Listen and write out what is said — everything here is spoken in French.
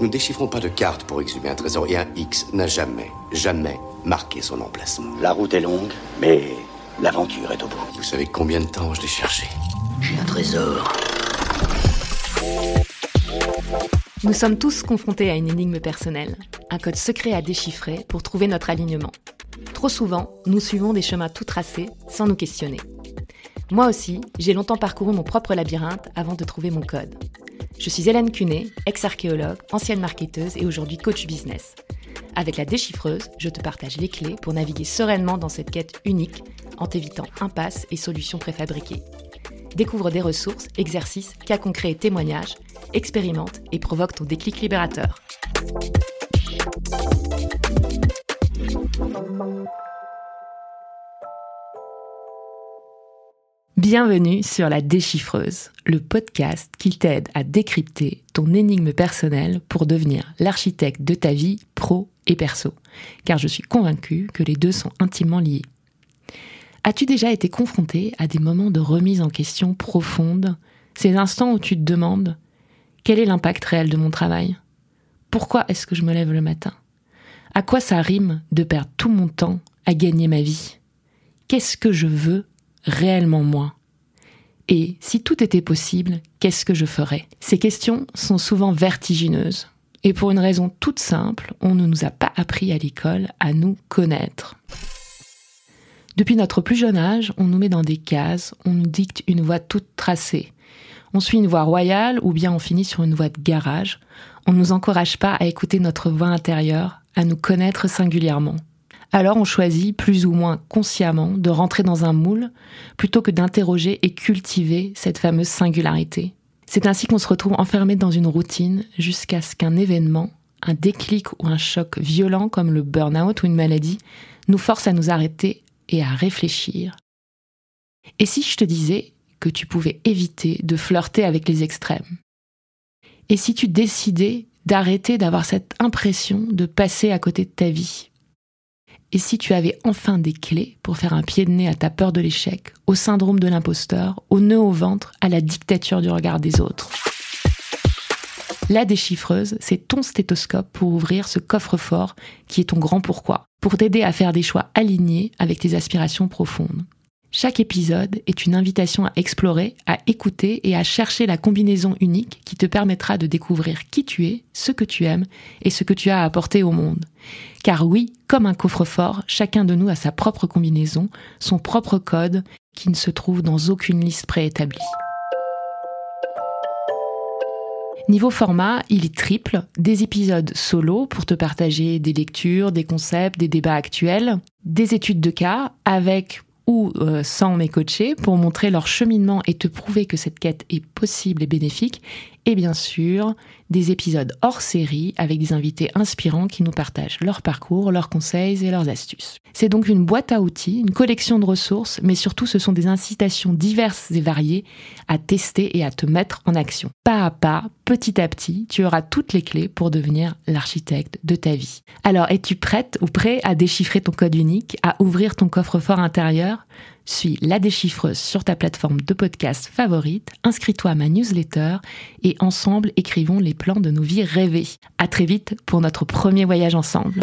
Nous ne déchiffrons pas de carte pour exhumer un trésor et un X n'a jamais, jamais marqué son emplacement. La route est longue, mais l'aventure est au bout. Vous savez combien de temps je l'ai cherché J'ai un trésor. Nous sommes tous confrontés à une énigme personnelle, un code secret à déchiffrer pour trouver notre alignement. Trop souvent, nous suivons des chemins tout tracés sans nous questionner. Moi aussi, j'ai longtemps parcouru mon propre labyrinthe avant de trouver mon code. Je suis Hélène Cunet, ex-archéologue, ancienne marketeuse et aujourd'hui coach business. Avec la déchiffreuse, je te partage les clés pour naviguer sereinement dans cette quête unique en t'évitant impasses et solutions préfabriquées. Découvre des ressources, exercices, cas concrets et témoignages, expérimente et provoque ton déclic libérateur. Bienvenue sur La Déchiffreuse, le podcast qui t'aide à décrypter ton énigme personnelle pour devenir l'architecte de ta vie pro et perso, car je suis convaincue que les deux sont intimement liés. As-tu déjà été confronté à des moments de remise en question profonde, ces instants où tu te demandes quel est l'impact réel de mon travail? Pourquoi est-ce que je me lève le matin? À quoi ça rime de perdre tout mon temps à gagner ma vie? Qu'est-ce que je veux réellement moi Et si tout était possible, qu'est-ce que je ferais? Ces questions sont souvent vertigineuses. Et pour une raison toute simple, on ne nous a pas appris à l'école à nous connaître. Depuis notre plus jeune âge, on nous met dans des cases, on nous dicte une voie toute tracée. On suit une voie royale ou bien on finit sur une voie de garage. On ne nous encourage pas à écouter notre voix intérieure, à nous connaître singulièrement alors on choisit plus ou moins consciemment de rentrer dans un moule plutôt que d'interroger et cultiver cette fameuse singularité. C'est ainsi qu'on se retrouve enfermé dans une routine jusqu'à ce qu'un événement, un déclic ou un choc violent comme le burn-out ou une maladie nous force à nous arrêter et à réfléchir. Et si je te disais que tu pouvais éviter de flirter avec les extrêmes? Et si tu décidais d'arrêter d'avoir cette impression de passer à côté de ta vie? Et si tu avais enfin des clés pour faire un pied de nez à ta peur de l'échec, au syndrome de l'imposteur, au nœud au ventre, à la dictature du regard des autres La déchiffreuse, c'est ton stéthoscope pour ouvrir ce coffre-fort qui est ton grand pourquoi, pour t'aider à faire des choix alignés avec tes aspirations profondes. Chaque épisode est une invitation à explorer, à écouter et à chercher la combinaison unique qui te permettra de découvrir qui tu es, ce que tu aimes et ce que tu as à apporter au monde. Car oui, comme un coffre-fort, chacun de nous a sa propre combinaison, son propre code qui ne se trouve dans aucune liste préétablie. Niveau format, il est triple, des épisodes solo pour te partager des lectures, des concepts, des débats actuels, des études de cas avec ou euh, sans mes coachés pour montrer leur cheminement et te prouver que cette quête est possible et bénéfique. Et bien sûr, des épisodes hors série avec des invités inspirants qui nous partagent leur parcours, leurs conseils et leurs astuces. C'est donc une boîte à outils, une collection de ressources, mais surtout ce sont des incitations diverses et variées à tester et à te mettre en action. Pas à pas, petit à petit, tu auras toutes les clés pour devenir l'architecte de ta vie. Alors, es-tu prête ou prêt à déchiffrer ton code unique, à ouvrir ton coffre-fort intérieur suis la déchiffreuse sur ta plateforme de podcast favorite, inscris-toi à ma newsletter et ensemble écrivons les plans de nos vies rêvées. À très vite pour notre premier voyage ensemble.